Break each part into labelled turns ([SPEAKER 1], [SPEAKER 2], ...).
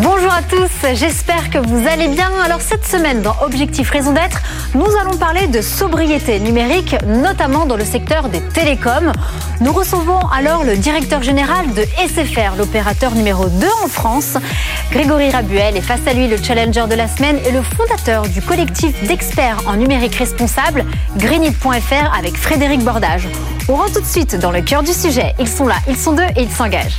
[SPEAKER 1] Bonjour à tous, j'espère que vous allez bien. Alors cette semaine dans Objectif Raison d'être, nous allons parler de sobriété numérique, notamment dans le secteur des télécoms. Nous recevons alors le directeur général de SFR, l'opérateur numéro 2 en France, Grégory Rabuel, et face à lui le challenger de la semaine et le fondateur du collectif d'experts en numérique responsable, Greenit.fr avec Frédéric Bordage. On rentre tout de suite dans le cœur du sujet. Ils sont là, ils sont deux et ils s'engagent.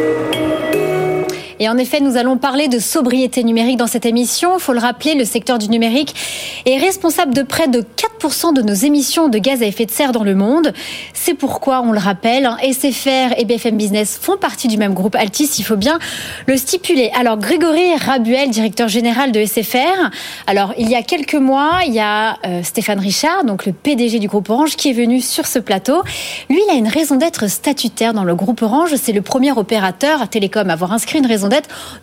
[SPEAKER 1] Et en effet, nous allons parler de sobriété numérique dans cette émission. Il faut le rappeler, le secteur du numérique est responsable de près de 4% de nos émissions de gaz à effet de serre dans le monde. C'est pourquoi, on le rappelle, hein, SFR et BFM Business font partie du même groupe Altis. Il faut bien le stipuler. Alors, Grégory Rabuel, directeur général de SFR. Alors, il y a quelques mois, il y a euh, Stéphane Richard, donc le PDG du groupe Orange, qui est venu sur ce plateau. Lui, il a une raison d'être statutaire dans le groupe Orange. C'est le premier opérateur à télécom à avoir inscrit une raison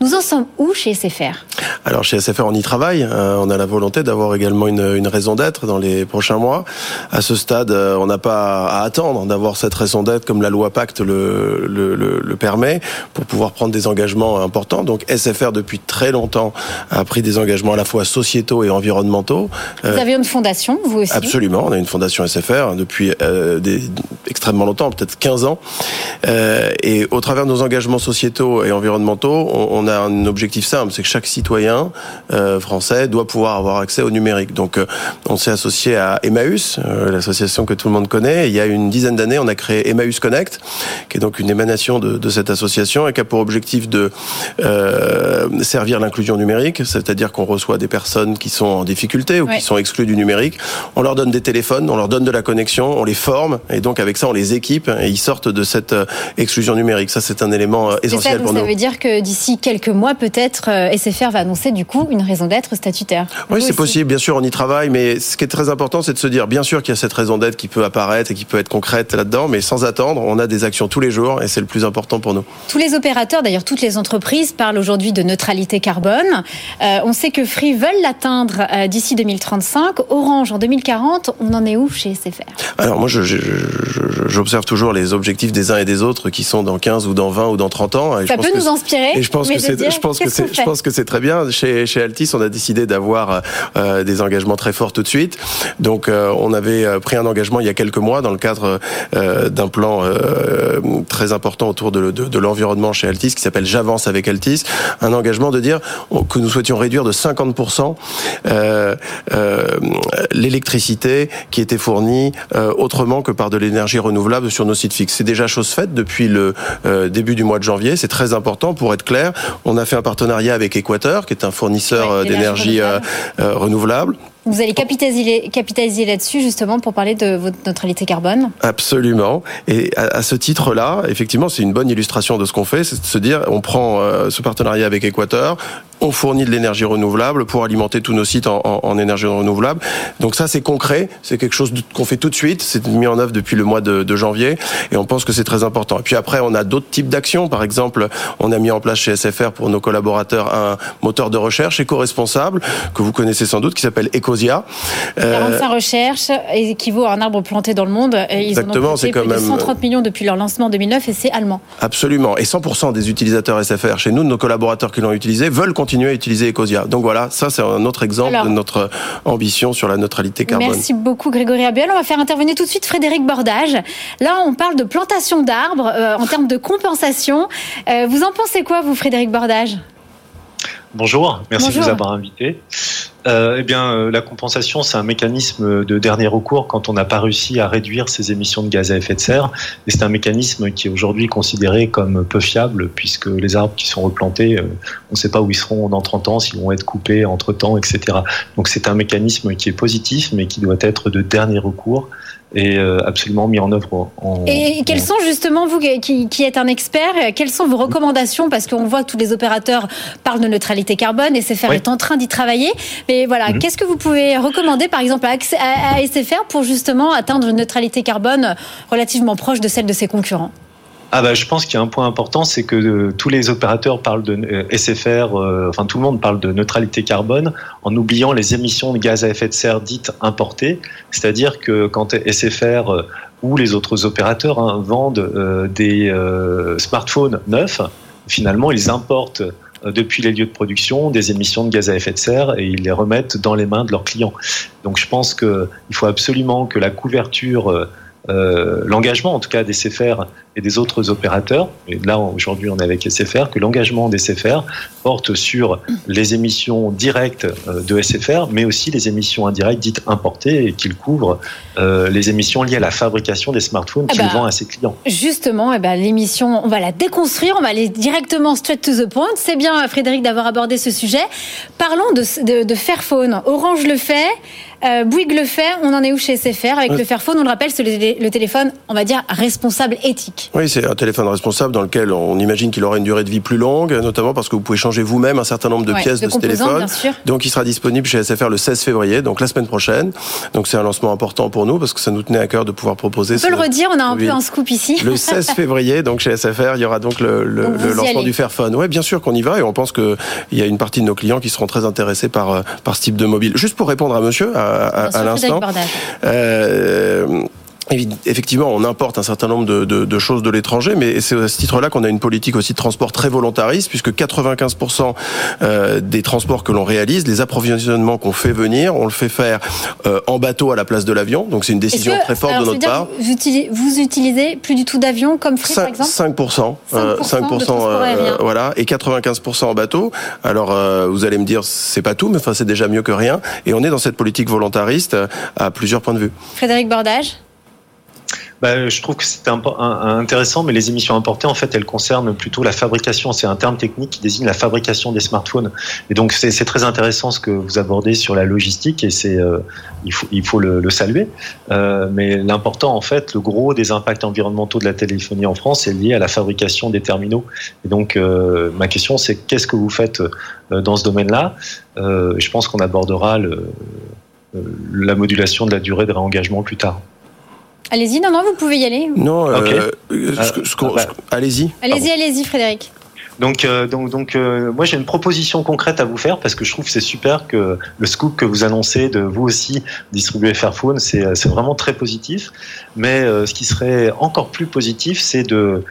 [SPEAKER 1] nous en sommes où chez SFR
[SPEAKER 2] Alors chez SFR, on y travaille. Euh, on a la volonté d'avoir également une, une raison d'être dans les prochains mois. À ce stade, euh, on n'a pas à attendre d'avoir cette raison d'être comme la loi Pacte le, le, le, permet pour pouvoir prendre des engagements importants. Donc SFR, depuis très longtemps, a pris des engagements à la fois sociétaux et environnementaux.
[SPEAKER 1] Vous avez une fondation, vous aussi?
[SPEAKER 2] Absolument, on a une fondation SFR depuis euh, des, extrêmement longtemps, peut-être 15 ans. Euh, et au travers de nos engagements sociétaux et environnementaux, on, a un objectif simple, c'est que chaque citoyen euh, français doit pouvoir avoir accès au numérique. Donc, euh, on s'est associé à Emmaüs, euh, l'association que tout le monde connaît. il y a une dizaine d'années, on a créé Emmaüs Connect, qui est donc une émanation de, de cette association et qui a pour objectif de servir l'inclusion numérique, c'est-à-dire qu'on reçoit des personnes qui sont en difficulté ou qui sont exclues du numérique. On leur donne des téléphones, on leur donne de la connexion, on les forme et donc avec ça, on les équipe et ils sortent de cette exclusion numérique. Ça, c'est un élément essentiel pour nous.
[SPEAKER 1] Ça veut dire que d'ici quelques mois, peut-être, SFR va annoncer du coup une raison d'être statutaire.
[SPEAKER 2] Oui, c'est possible. Bien sûr, on y travaille, mais ce qui est très important, c'est de se dire, bien sûr qu'il y a cette raison d'être qui peut apparaître et qui peut être concrète là-dedans, mais sans attendre, on a des actions tous les jours et c'est le plus important pour nous.
[SPEAKER 1] Tous les opérateurs, d'ailleurs toutes les entreprises, parlent aujourd'hui de neutralité carbone. Euh, on sait que Free veulent l'atteindre euh, d'ici 2035. Orange en 2040, on en est où chez SFR
[SPEAKER 2] Alors moi, j'observe toujours les objectifs des uns et des autres qui sont dans 15 ou dans 20 ou dans 30 ans.
[SPEAKER 1] Ça peut nous inspirer
[SPEAKER 2] et je pense que c'est, je pense que c'est, je pense que c'est très bien. Chez, Altis, on a décidé d'avoir euh, des engagements très forts tout de suite. Donc, euh, on avait euh, pris un engagement il y a quelques mois dans le cadre euh, d'un plan euh, très important autour de, de, de, l'environnement chez Altis qui s'appelle J'avance avec Altis. Un engagement de dire que nous souhaitions réduire de 50% l'électricité qui était fournie autrement que par de l'énergie renouvelable sur nos sites fixes. C'est déjà chose faite depuis le début du mois de janvier. C'est très important pour être clair. On a fait un partenariat avec Équateur, qui est un fournisseur euh, d'énergie euh, euh, renouvelable.
[SPEAKER 1] Vous allez capitaliser, capitaliser là-dessus justement pour parler de votre neutralité carbone?
[SPEAKER 2] Absolument. Et à, ce titre-là, effectivement, c'est une bonne illustration de ce qu'on fait, c'est de se dire, on prend ce partenariat avec Équateur, on fournit de l'énergie renouvelable pour alimenter tous nos sites en, en, énergie renouvelable. Donc ça, c'est concret, c'est quelque chose qu'on fait tout de suite, c'est mis en œuvre depuis le mois de, de, janvier, et on pense que c'est très important. Et puis après, on a d'autres types d'actions. Par exemple, on a mis en place chez SFR pour nos collaborateurs un moteur de recherche éco-responsable que vous connaissez sans doute, qui s'appelle Ecosia.
[SPEAKER 1] 45 euh, recherches équivaut à un arbre planté dans le monde. Ils
[SPEAKER 2] Exactement, c'est quand même
[SPEAKER 1] 130 millions depuis leur lancement en 2009 et c'est allemand.
[SPEAKER 2] Absolument. Et 100% des utilisateurs SFR chez nous, de nos collaborateurs qui l'ont utilisé, veulent continuer continuer à utiliser Ecosia. Donc voilà, ça c'est un autre exemple de notre ambition sur la neutralité carbone.
[SPEAKER 1] Merci beaucoup Grégory Abiel. On va faire intervenir tout de suite Frédéric Bordage. Là, on parle de plantation d'arbres euh, en termes de compensation. Euh, vous en pensez quoi, vous, Frédéric Bordage?
[SPEAKER 3] Bonjour, merci de nous avoir invités. Euh, eh bien, euh, la compensation, c'est un mécanisme de dernier recours quand on n'a pas réussi à réduire ses émissions de gaz à effet de serre. Et c'est un mécanisme qui est aujourd'hui considéré comme peu fiable, puisque les arbres qui sont replantés, euh, on ne sait pas où ils seront dans 30 ans, s'ils vont être coupés entre-temps, etc. Donc c'est un mécanisme qui est positif, mais qui doit être de dernier recours est absolument mis en œuvre. En,
[SPEAKER 1] et quels sont justement, vous qui, qui, êtes un expert, quelles sont vos recommandations? Parce qu'on voit que tous les opérateurs parlent de neutralité carbone et SFR est en train d'y travailler. Mais voilà, mhm. qu'est-ce que vous pouvez recommander par exemple à, à SFR pour justement atteindre une neutralité carbone relativement proche de celle de ses concurrents?
[SPEAKER 3] Ah bah, je pense qu'il y a un point important, c'est que euh, tous les opérateurs parlent de euh, SFR, euh, enfin tout le monde parle de neutralité carbone, en oubliant les émissions de gaz à effet de serre dites importées. C'est-à-dire que quand SFR ou les autres opérateurs hein, vendent des smartphones neufs, finalement ils importent depuis les lieux de production des émissions de gaz à effet de serre et ils les remettent dans les mains de leurs clients. Donc je pense qu'il faut absolument que la couverture euh, l'engagement, en tout cas des CFR et des autres opérateurs, et là aujourd'hui on est avec SFR, que l'engagement des CFR porte sur les émissions directes euh, de SFR, mais aussi les émissions indirectes dites importées et qu'il couvre euh, les émissions liées à la fabrication des smartphones eh qu'il ben, vend à ses clients.
[SPEAKER 1] Justement, eh ben, l'émission, on va la déconstruire, on va aller directement straight to the point. C'est bien Frédéric d'avoir abordé ce sujet. Parlons de, de, de Fairphone. Orange le fait. Euh, Bouygues le fait, on en est où chez SFR Avec le Fairphone, on le rappelle, c'est le, téléphone, on va dire, responsable éthique.
[SPEAKER 2] Oui, c'est un téléphone responsable dans lequel on imagine qu'il aura une durée de vie plus longue, notamment parce que vous pouvez changer vous-même un certain nombre de pièces de, ce téléphone. Donc il sera disponible chez SFR le 16 février, donc la semaine prochaine. Donc c'est un lancement important pour nous parce que ça nous tenait à cœur de pouvoir proposer.
[SPEAKER 1] On peut le redire, on a un peu un scoop ici.
[SPEAKER 2] Le 16 février, donc chez SFR, il y aura donc le, lancement du Fairphone. Oui, bien sûr qu'on y va et on pense qu'il y a une partie de nos clients qui seront très intéressés par, euh, par ce type de mobile. Juste pour répondre à monsieur, à l'instant, euh, Effectivement, on importe un certain nombre de, de, de choses de l'étranger, mais c'est à ce titre-là qu'on a une politique aussi de transport très volontariste, puisque 95% euh, des transports que l'on réalise, les approvisionnements qu'on fait venir, on le fait faire euh, en bateau à la place de l'avion. Donc c'est une décision très forte de notre part.
[SPEAKER 1] Vous utilisez, vous utilisez plus du tout d'avion comme frais, par exemple
[SPEAKER 2] 5%, 5%, euh, voilà, et 95% en bateau. Alors vous allez me dire, c'est pas tout, mais enfin c'est déjà mieux que rien. Et on est dans cette politique volontariste à plusieurs points de vue.
[SPEAKER 1] Frédéric Bordage
[SPEAKER 3] bah, je trouve que c'est intéressant, mais les émissions importées, en fait, elles concernent plutôt la fabrication. C'est un terme technique qui désigne la fabrication des smartphones. Et donc, c'est très intéressant ce que vous abordez sur la logistique, et c'est euh, il faut, il faut le, le saluer. Euh, mais l'important, en fait, le gros des impacts environnementaux de la téléphonie en France est lié à la fabrication des terminaux. Et donc, euh, ma question, c'est qu'est-ce que vous faites euh, dans ce domaine-là? Je pense qu'on abordera le, la modulation de la durée de réengagement plus tard.
[SPEAKER 1] Allez-y, non, non, vous pouvez y aller.
[SPEAKER 2] Non, euh, bah. allez-y.
[SPEAKER 1] Allez-y, allez-y, Frédéric.
[SPEAKER 3] Donc, euh, donc, donc euh, moi j'ai une proposition concrète à vous faire parce que je trouve que c'est super que le scoop que vous annoncez de vous aussi distribuer Fairphone, c'est vraiment très positif. Mais ce qui serait encore plus positif, c'est de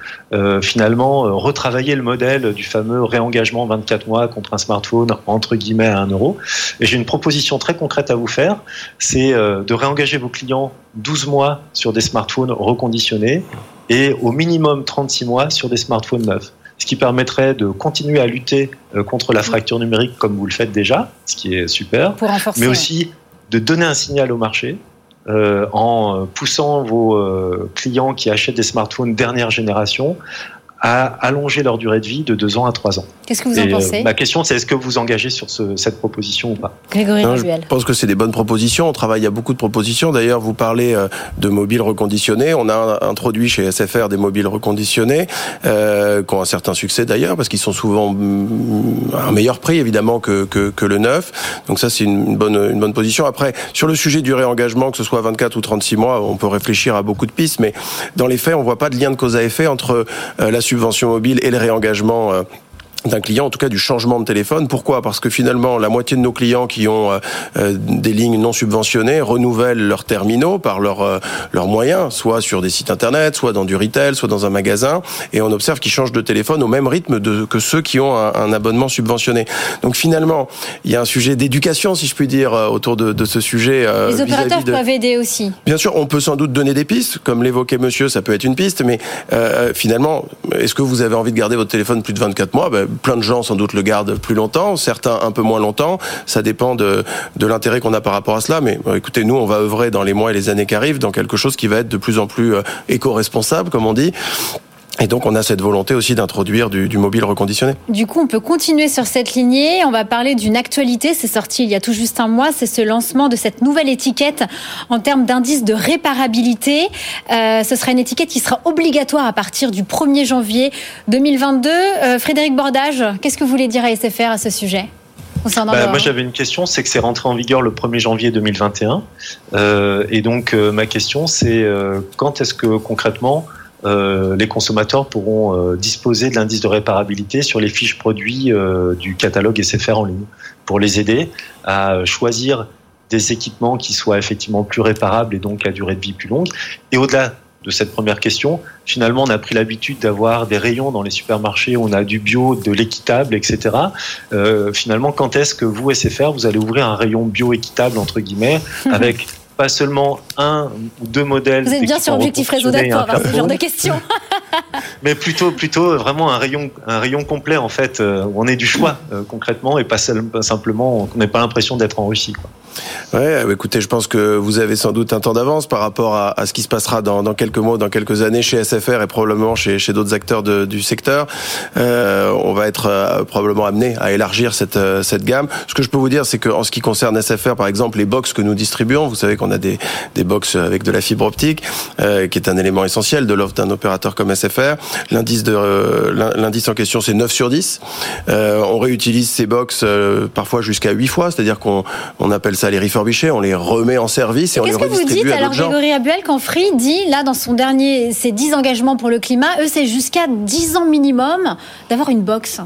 [SPEAKER 3] finalement retravailler le modèle du fameux réengagement 24 mois contre un smartphone entre guillemets à 1 euro. Et j'ai une proposition très concrète à vous faire, c'est de réengager vos clients 12 mois sur des smartphones reconditionnés et au minimum 36 mois sur des smartphones neufs. Ce qui permettrait de continuer à lutter euh, contre la fracture numérique comme vous le faites déjà, ce qui est super, mais aussi de donner un signal au marché euh, en poussant vos euh, clients qui achètent des smartphones dernière génération à allonger leur durée de vie de deux ans à trois ans.
[SPEAKER 1] Qu'est-ce que vous en euh, pensez
[SPEAKER 3] Ma question, c'est est-ce que vous engagez sur ce, cette proposition ou pas
[SPEAKER 1] Grégory non,
[SPEAKER 2] Je pense que c'est des bonnes propositions. On travaille à beaucoup de propositions. D'ailleurs, vous parlez euh, de mobiles reconditionnés. On a introduit chez SFR des mobiles reconditionnés euh, qui ont un certain succès d'ailleurs parce qu'ils sont souvent mm, à un meilleur prix évidemment que, que, que le neuf. Donc ça, c'est une bonne, une bonne position. Après, sur le sujet du réengagement, que ce soit 24 ou 36 mois, on peut réfléchir à beaucoup de pistes, mais dans les faits, on voit pas de lien de cause à effet entre euh, la subvention mobile et le réengagement euh, d'un client, en tout cas du changement de téléphone. Pourquoi? Parce que finalement, la moitié de nos clients qui ont euh, euh, des lignes non subventionnées renouvellent leurs terminaux par leurs euh, leurs moyens, soit sur des sites internet, soit dans du retail, soit dans un magasin, et on observe qu'ils changent de téléphone au même rythme de, que ceux qui ont un, abonnement subventionné. Donc finalement, il y a un sujet d'éducation, si je puis dire, autour de, de ce sujet.
[SPEAKER 1] Les opérateurs peuvent aider aussi.
[SPEAKER 2] Bien sûr, on peut sans doute donner des pistes, comme l'évoquait Monsieur, ça peut être une piste, mais finalement, est-ce que vous avez envie de garder votre téléphone plus de 24 mois? Ben, plein de gens sans doute le gardent plus longtemps, certains un peu moins longtemps. Ça dépend de, de l'intérêt qu'on a par rapport à cela. Mais écoutez, nous, on va œuvrer dans les mois et les années qui arrivent dans quelque chose qui va être de plus en plus euh, éco-responsable, comme on dit Et donc on a cette volonté aussi d'introduire du, du, mobile reconditionné.
[SPEAKER 1] Du coup, on peut continuer sur cette lignée. On va parler d'une actualité. C'est sorti il y a tout juste un mois. C'est ce lancement de cette nouvelle étiquette en termes d'indice de réparabilité. Euh, ce sera une étiquette qui sera obligatoire à partir du 1er janvier 2022. Euh, Frédéric Bordage, qu'est-ce que vous voulez dire à SFR à ce sujet?
[SPEAKER 3] Bah, moi j'avais une question, c'est que c'est rentré en vigueur le 1er janvier 2021. Euh, et donc euh, ma question c'est euh, quand est-ce que concrètement euh, les consommateurs pourront euh, disposer de l'indice de réparabilité sur les fiches produits euh, du catalogue SFR en ligne pour les aider à choisir des équipements qui soient effectivement plus réparables et donc à durée de vie plus longue. Et au-delà de cette première question, finalement, on a pris l'habitude d'avoir des rayons dans les supermarchés, on a du bio, de l'équitable, etc. Euh, finalement, quand est-ce que vous, SFR, vous allez ouvrir un rayon bio équitable, entre guillemets, avec pas seulement un ou deux modèles.
[SPEAKER 1] Vous êtes bien sur objectif réseau pour avoir ce genre de questions.
[SPEAKER 3] mais plutôt, plutôt vraiment un rayon, un rayon complet en fait, euh, où on est du choix euh, concrètement et pas simplement, on n'ait pas l'impression d'être enrichi. Quoi.
[SPEAKER 2] Ouais, bah, écoutez, je pense que vous avez sans doute un temps d'avance par rapport à, ce qui se passera dans, quelques mois, dans quelques années chez SFR et probablement chez, d'autres acteurs du secteur. Euh, on va être euh, probablement amené à élargir cette, euh, cette gamme. Ce que je peux vous dire, c'est qu'en ce qui concerne SFR, par exemple, les box que nous distribuons, vous savez qu'on a des, des box avec de la fibre optique, euh, qui est un élément essentiel de l'offre d'un opérateur comme SFR. L'indice de l'indice en question, c'est 9 sur 10. on réutilise ces box parfois jusqu'à 8 fois, c'est-à-dire qu'on on appelle ça les refurbisher, on les remet en service et, on les redistribue
[SPEAKER 1] Qu'est-ce que vous dites
[SPEAKER 2] alors
[SPEAKER 1] Grégory Abuel quand Free dit là dans son dernier ses 10 engagements pour le climat, eux c'est jusqu'à 10 ans minimum d'avoir une box.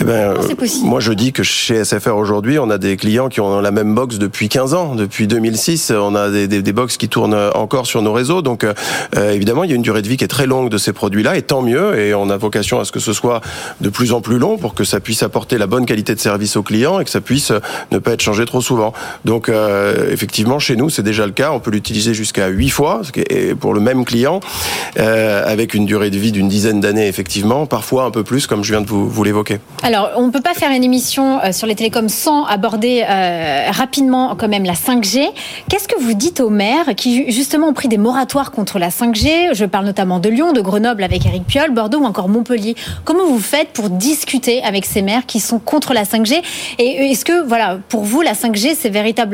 [SPEAKER 2] Eh ben, c'est possible Moi je dis que chez SFR aujourd'hui, on a des clients qui ont la même box depuis 15 ans, depuis 2006, on a des, des, des box qui tournent encore sur nos réseaux donc euh, évidemment, il y a une durée de vie qui est très longue de ces produits-là et tant mieux et on a vocation à ce que ce soit de plus en plus long pour que ça puisse apporter la bonne qualité de service aux clients et que ça puisse ne pas être changé trop souvent. Donc euh, effectivement, chez nous, c'est déjà le cas. On peut l'utiliser jusqu'à 8 fois pour le même client, euh, avec une durée de vie d'une dizaine d'années, effectivement, parfois un peu plus, comme je viens de vous, vous l'évoquer.
[SPEAKER 1] Alors, on ne peut pas faire une émission euh, sur les télécoms sans aborder euh, rapidement quand même la 5G. Qu'est-ce que vous dites aux maires qui justement ont pris des moratoires contre la 5G Je parle notamment de Lyon, de Grenoble avec Eric Piolle, Bordeaux ou encore Montpellier. Comment vous faites pour discuter avec ces maires qui sont contre la 5G Et est-ce que, voilà, pour vous, la 5G, c'est véritablement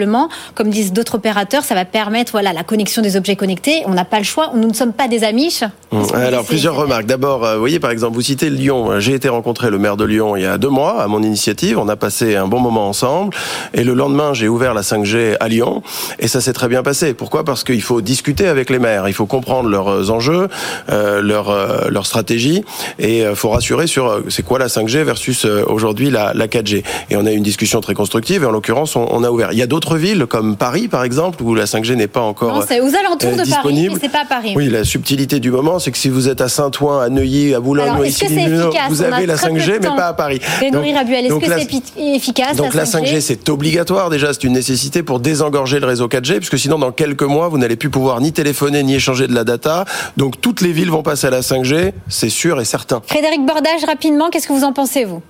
[SPEAKER 1] comme disent d'autres opérateurs, ça va permettre voilà la connexion des objets connectés. On n'a pas le choix. Nous ne sommes pas des amiches.
[SPEAKER 2] Mmh. Alors plusieurs remarques. D'abord, euh, vous voyez par exemple, vous citez Lyon. J'ai été rencontrer le maire de Lyon il y a deux mois à mon initiative. On a passé un bon moment ensemble. Et le lendemain, j'ai ouvert la 5G à Lyon et ça s'est très bien passé. Pourquoi? Parce qu'il faut discuter avec les maires. Il faut comprendre leurs enjeux, euh, leur euh, leur stratégie et il faut rassurer sur c'est quoi la 5G versus aujourd'hui la, la 4G. Et on a eu une discussion très constructive et en l'occurrence, on, on a ouvert. Il y a d'autres villes comme Paris, par exemple, où la 5G n'est pas encore
[SPEAKER 1] non, c'est aux alentours de Paris, mais c'est pas Paris.
[SPEAKER 2] Oui, la subtilité du moment, c'est que si vous êtes à Saint-Ouen, à Neuilly, à Boulogne,
[SPEAKER 1] ici,
[SPEAKER 2] vous avez la 5G, mais pas à Paris.
[SPEAKER 1] Rabuel, est-ce que c'est efficace
[SPEAKER 2] Donc la 5G, c'est obligatoire déjà, c'est une nécessité pour désengorger le réseau 4G, puisque sinon dans quelques mois, vous n'allez plus pouvoir ni téléphoner ni échanger de la data. Donc toutes les villes vont passer à la 5G, c'est sûr et certain.
[SPEAKER 1] Frédéric Bordage, rapidement, qu'est-ce que vous en pensez vous?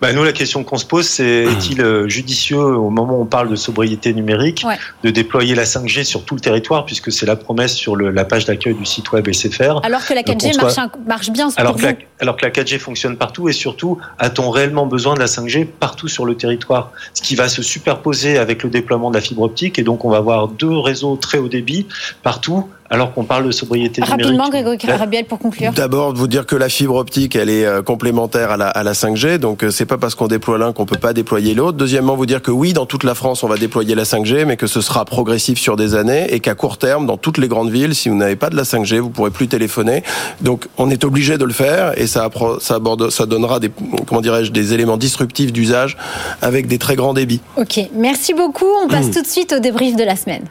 [SPEAKER 3] Bah, nous, la question qu'on se pose, c'est est-il euh, judicieux au moment où on parle de sobriété numérique de déployer la 5G sur tout le territoire, puisque c'est la promesse sur le, la page d'accueil du site web SFR.
[SPEAKER 1] Alors que la 4G marche, marche, bien.
[SPEAKER 3] Alors que, la, alors que la 4G fonctionne partout et surtout, a-t-on réellement besoin de la 5G partout sur le territoire? Ce qui va se superposer avec le déploiement de la fibre optique et donc on va avoir deux réseaux très haut débit partout alors qu'on parle de sobriété
[SPEAKER 1] numérique. Rapidement, Grégory Rabiel, pour conclure.
[SPEAKER 2] D'abord, vous dire que la fibre optique, elle est euh, complémentaire à la, à la 5G, donc euh, c'est pas parce qu'on déploie l'un qu'on peut pas déployer l'autre. Deuxièmement, vous dire que oui, dans toute la France, on va déployer la 5G, mais que ce sera progressif sur des années et qu'à court terme, dans toutes les grandes villes, si vous n'avez pas de la 5G, vous pourrez plus téléphoner. Donc, on est obligé de le faire et ça, ça, aborde, ça donnera des, comment dirais-je, des éléments disruptifs d'usage avec des très grands débits.
[SPEAKER 1] Ok, merci beaucoup. On passe tout de suite au débrief de la semaine.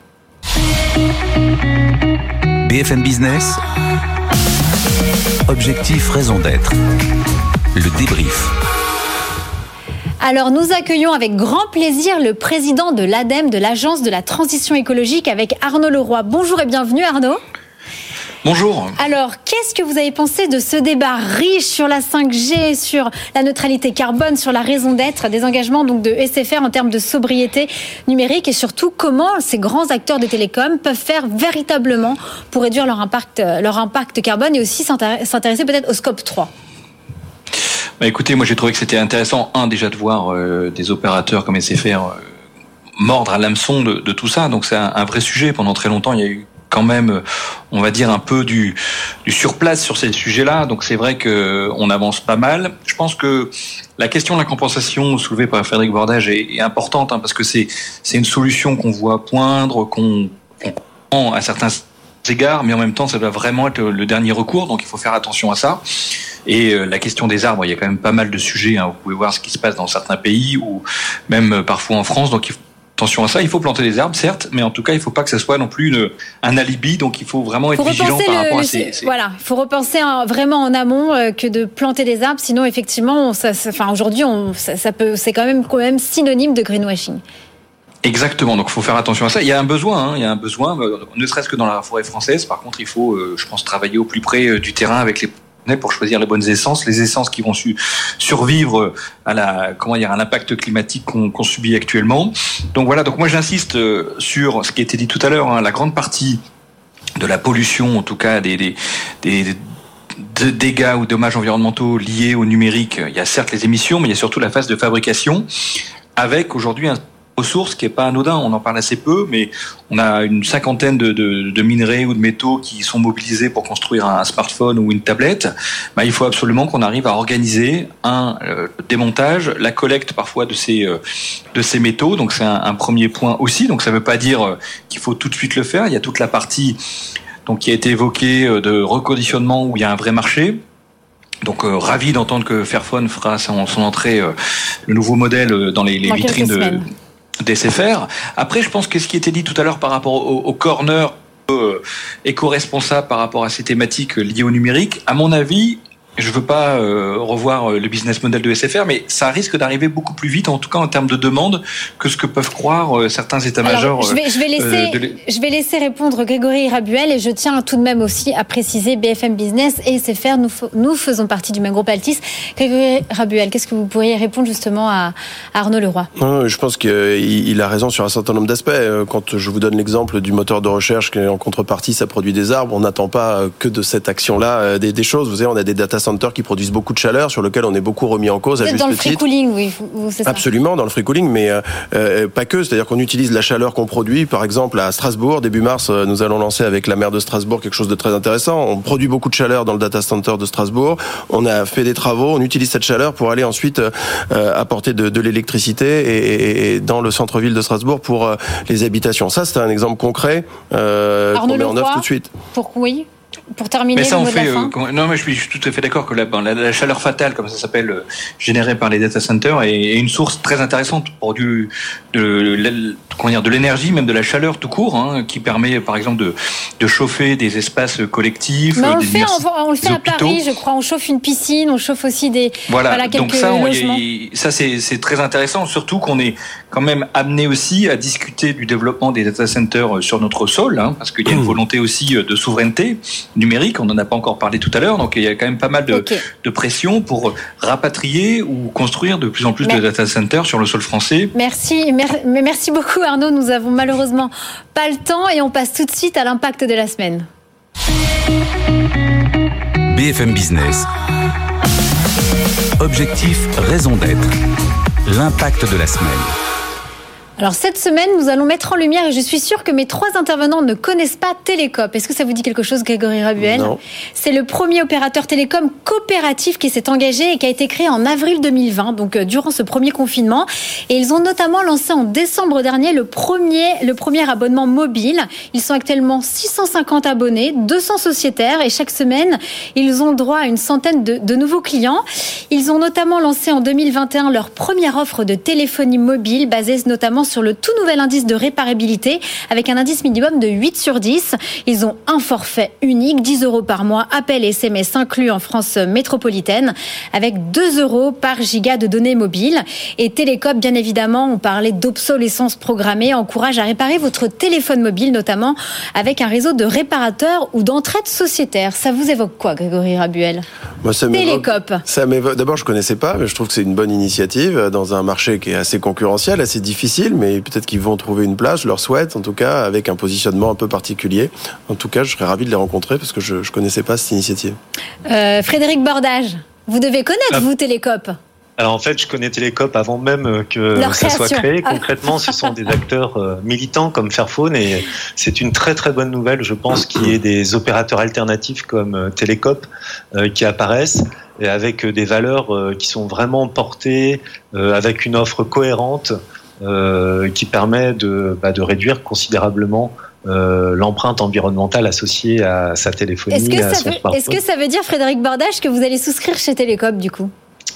[SPEAKER 4] BFM Business. Objectif, raison d'être. Le débrief.
[SPEAKER 1] Alors nous accueillons avec grand plaisir le président de l'ADEME, de l'Agence de la transition écologique, avec Arnaud Leroy. Bonjour et bienvenue Arnaud. Bonjour. Alors, qu'est-ce que vous avez pensé de ce débat riche sur la 5G, sur la neutralité carbone, sur la raison d'être des engagements donc de SFR en termes de sobriété numérique et surtout comment ces grands acteurs de télécom peuvent faire véritablement pour réduire leur impact, leur impact carbone et aussi s'intéresser peut-être au scope 3
[SPEAKER 5] bah écoutez, moi j'ai trouvé que c'était intéressant, un déjà de voir euh, des opérateurs comme SFR euh, mordre à l'hameçon de, de, tout ça. Donc c'est un, un, vrai sujet. Pendant très longtemps, il y a eu quand même, on va dire, un peu du, surplace sur ces sujets-là. Donc c'est vrai que on avance pas mal. Je pense que la question de la compensation soulevée par Frédéric Bordage est, importante hein, parce que c'est une solution qu'on voit poindre, qu'on prend à certains égards, mais en même temps, ça doit vraiment être le dernier recours. Donc il faut faire attention à ça. Et euh, la question des arbres, il y a quand même pas mal de sujets. Hein. Vous pouvez voir ce qui se passe dans certains pays ou même euh, parfois en France. Donc attention à ça. Il faut planter des arbres, certes, mais en tout cas, il ne faut pas que ce soit non plus une, un alibi. Donc, il faut vraiment être vigilant par rapport à ces,
[SPEAKER 1] Voilà, il faut repenser vraiment en amont euh, que de planter des arbres. Sinon, effectivement, ça, enfin, aujourd'hui, ça, ça, peut, c'est quand même, quand même synonyme de greenwashing.
[SPEAKER 5] Exactement, donc il faut faire attention à ça. Il y a un besoin, hein, il y a un besoin, ne serait-ce que dans la forêt française. Par contre, il faut, je pense, travailler au plus près du terrain avec les pour choisir les bonnes essences, les essences qui vont su survivre à la comment dire à l'impact climatique qu'on subit actuellement. Donc voilà, donc moi j'insiste euh, sur ce qui a été dit tout à l'heure, hein, la grande partie de la pollution, en tout cas des, dégâts ou dommages environnementaux liés au numérique. Il y a certes les émissions, mais il y a surtout la phase de fabrication, avec aujourd'hui un ressources qui est pas anodin. On en parle assez peu, mais on a une cinquantaine de, de, de minerais ou de métaux qui sont mobilisés pour construire un smartphone ou une tablette. Bah, il faut absolument qu'on arrive à organiser un euh, démontage, la collecte parfois de ces euh, de ces métaux. Donc c'est un, un, premier point aussi. Donc ça ne veut pas dire euh, qu'il faut tout de suite le faire. Il y a toute la partie donc qui a été évoquée de reconditionnement où il y a un vrai marché. Donc ravi d'entendre que Fairphone fera son, son entrée, le nouveau modèle dans les, les vitrines de, d'SFR. Après, je pense que ce qui était dit tout à l'heure par rapport au, au corner euh, éco-responsable par rapport à ces thématiques liées au numérique, à mon avis, je veux pas euh, revoir euh, le business model de SFR, mais ça risque d'arriver beaucoup plus vite, en tout cas en termes de demande, que ce que peuvent croire euh, certains états-majors.
[SPEAKER 1] Je vais, je, vais laisser, je vais laisser répondre Grégory Rabuel et je tiens tout de même aussi à préciser BFM Business et SFR, nous, nous faisons partie du même groupe Altis. Grégory Rabuel, qu'est-ce que vous pourriez répondre justement à, Arnaud Leroy?
[SPEAKER 2] Je pense qu'il a raison sur un certain nombre d'aspects. Quand je vous donne l'exemple du moteur de recherche qui en contrepartie ça produit des arbres, on n'attend pas que de cette action-là des, des choses. Vous savez, on a des data centers qui produisent beaucoup de chaleur, sur lequel on est beaucoup remis en cause.
[SPEAKER 1] Vous à juste dans le free cooling, oui,
[SPEAKER 2] ça. Absolument, dans le free cooling, mais euh, euh, pas que. C'est-à-dire qu'on utilise la chaleur qu'on produit, par exemple à Strasbourg, début mars, euh, nous allons lancer avec la maire de Strasbourg quelque chose de très intéressant. On produit beaucoup de chaleur dans le data center de Strasbourg. On a fait des travaux, on utilise cette chaleur pour aller ensuite apporter de, de l'électricité et, et, dans le centre-ville de Strasbourg pour les habitations. Ça, c'est un exemple concret euh, qu'on met en œuvre tout de suite.
[SPEAKER 1] Pour oui pour terminer, mais ça, on fait.
[SPEAKER 5] Euh, non, mais je suis, tout à fait d'accord que la, la, chaleur fatale, comme ça s'appelle, euh, générée par les data centers, est, est, une source très intéressante pour du de, comment dire, de l'énergie, même de la chaleur tout court, hein, qui permet, par exemple, de, de chauffer des espaces collectifs.
[SPEAKER 1] Mais on, le fait, on, le fait à Paris, je crois. On chauffe une piscine, on chauffe aussi des.
[SPEAKER 5] Voilà.
[SPEAKER 1] voilà
[SPEAKER 5] donc ça, ça c'est très intéressant, surtout qu'on est quand même amené aussi à discuter du développement des data centers euh, sur notre sol, hein, parce qu'il y a une mmh. volonté aussi de souveraineté numérique. On n'en a pas encore parlé tout à l'heure, donc il y a quand même pas mal de, de, pression pour rapatrier ou construire de plus en plus de data centers sur le sol français.
[SPEAKER 1] Merci, merci beaucoup Arnaud. Nous avons malheureusement pas le temps et on passe tout de suite à l'impact de la semaine.
[SPEAKER 4] BFM Business. Objectif, raison d'être. L'impact de la semaine.
[SPEAKER 1] Alors cette semaine, nous allons mettre en lumière, et je suis sûre que mes trois intervenants ne connaissent pas Télécop. Est-ce que ça vous dit quelque chose, Grégory Rabuel
[SPEAKER 2] Non.
[SPEAKER 1] C'est le premier opérateur télécom coopératif qui s'est engagé et qui a été créé en avril 2020, donc euh, durant ce premier confinement. Et ils ont notamment lancé en décembre dernier le premier, le premier abonnement mobile. Ils sont actuellement 650 abonnés, 200 sociétaires, et chaque semaine, ils ont droit à une centaine de, de nouveaux clients. Ils ont notamment lancé en 2021 leur première offre de téléphonie mobile, basée notamment sur le tout nouvel indice de réparabilité avec un indice minimum de 8 sur 10. Ils ont un forfait unique, 10 euros par mois, appel et SMS inclus en France métropolitaine, avec 2 euros par giga de données mobiles. Et Télécop, bien évidemment, on parlait d'obsolescence programmée, encourage à réparer votre téléphone mobile, notamment avec un réseau de réparateurs ou d'entraide sociétaire. Ça vous évoque quoi, Grégory Rabuel?
[SPEAKER 2] Moi, ça
[SPEAKER 1] Télécop.
[SPEAKER 2] Ça D'abord, je connaissais pas, mais je trouve que c'est une bonne initiative dans un marché qui est assez concurrentiel, assez difficile, mais peut-être qu'ils vont trouver une place, je leur souhaite, en tout cas, avec un positionnement un peu particulier. En tout cas, je serais ravi de les rencontrer parce que je ne connaissais pas cette initiative.
[SPEAKER 1] Euh, Frédéric Bordage, vous devez connaître, ah. vous, Télécop
[SPEAKER 3] alors en fait, je connais Télécop avant même euh, que ça soit créé. Ah. Concrètement, ce sont des acteurs euh, militants comme Fairphone et c'est une très très bonne nouvelle, je pense, qu'il y ait des opérateurs alternatifs comme Télécop qui apparaissent et avec des valeurs qui sont vraiment portées, avec une offre cohérente qui permet de, bah, de réduire considérablement l'empreinte environnementale associée à sa téléphonie.
[SPEAKER 1] Est-ce que, ça veut dire, Frédéric Bordage, que vous allez souscrire chez Télécop du coup?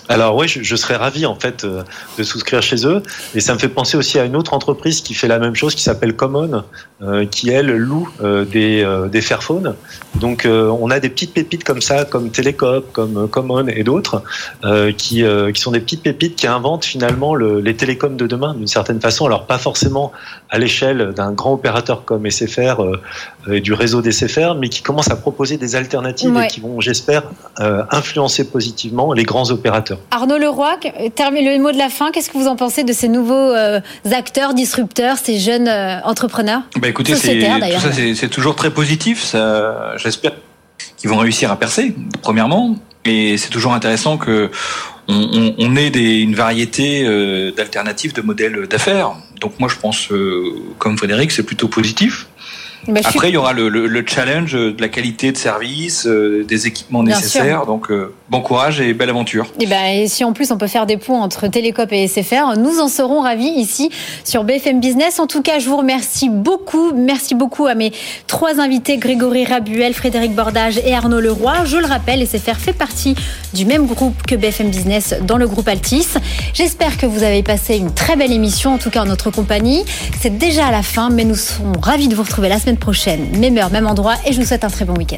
[SPEAKER 3] Alors oui, je, serais ravi en fait euh, de souscrire chez eux. Et ça me fait penser aussi à une autre entreprise qui fait la même chose, qui s'appelle Common, euh, qui elle loue euh, des, des Fairphones. Donc on a des petites pépites comme ça, comme Telecop, comme Common et d'autres, qui, qui sont des petites pépites qui inventent finalement le, les télécoms de demain d'une certaine façon. Alors pas forcément à l'échelle d'un grand opérateur comme SFR et du réseau des SFR, mais qui commencent à proposer des alternatives et qui vont, j'espère, influencer positivement les grands opérateurs.
[SPEAKER 1] Arnaud Leroy, termine le mot de la fin. Qu'est-ce que vous en pensez de ces nouveaux euh, acteurs, disrupteurs, ces jeunes euh, entrepreneurs
[SPEAKER 5] bah écoutez, tout ça, c'est toujours très positif. J'espère qu'ils vont réussir à percer, premièrement. Et c'est toujours intéressant que on, ait une variété euh, d'alternatives, de modèles d'affaires. Donc moi, je pense, comme Frédéric, c'est plutôt positif. Bah, Après, il y aura le, challenge de la qualité de service, euh, des équipements nécessaires. Donc, euh, bon courage et belle aventure.
[SPEAKER 1] Et, ben, et si en plus on peut faire des ponts entre Télécop et SFR, nous en serons ravis ici sur BFM Business. En tout cas, je vous remercie beaucoup. Merci beaucoup à mes trois invités, Grégory Rabuel, Frédéric Bordage et Arnaud Leroy. Je le rappelle, SFR fait partie du même groupe que BFM Business dans le groupe Altis. J'espère que vous avez passé une très belle émission, en tout cas en notre compagnie. C'est déjà à la fin, mais nous serons ravis de vous retrouver la semaine prochaine, même heure, même endroit, et je vous souhaite un très bon week-end.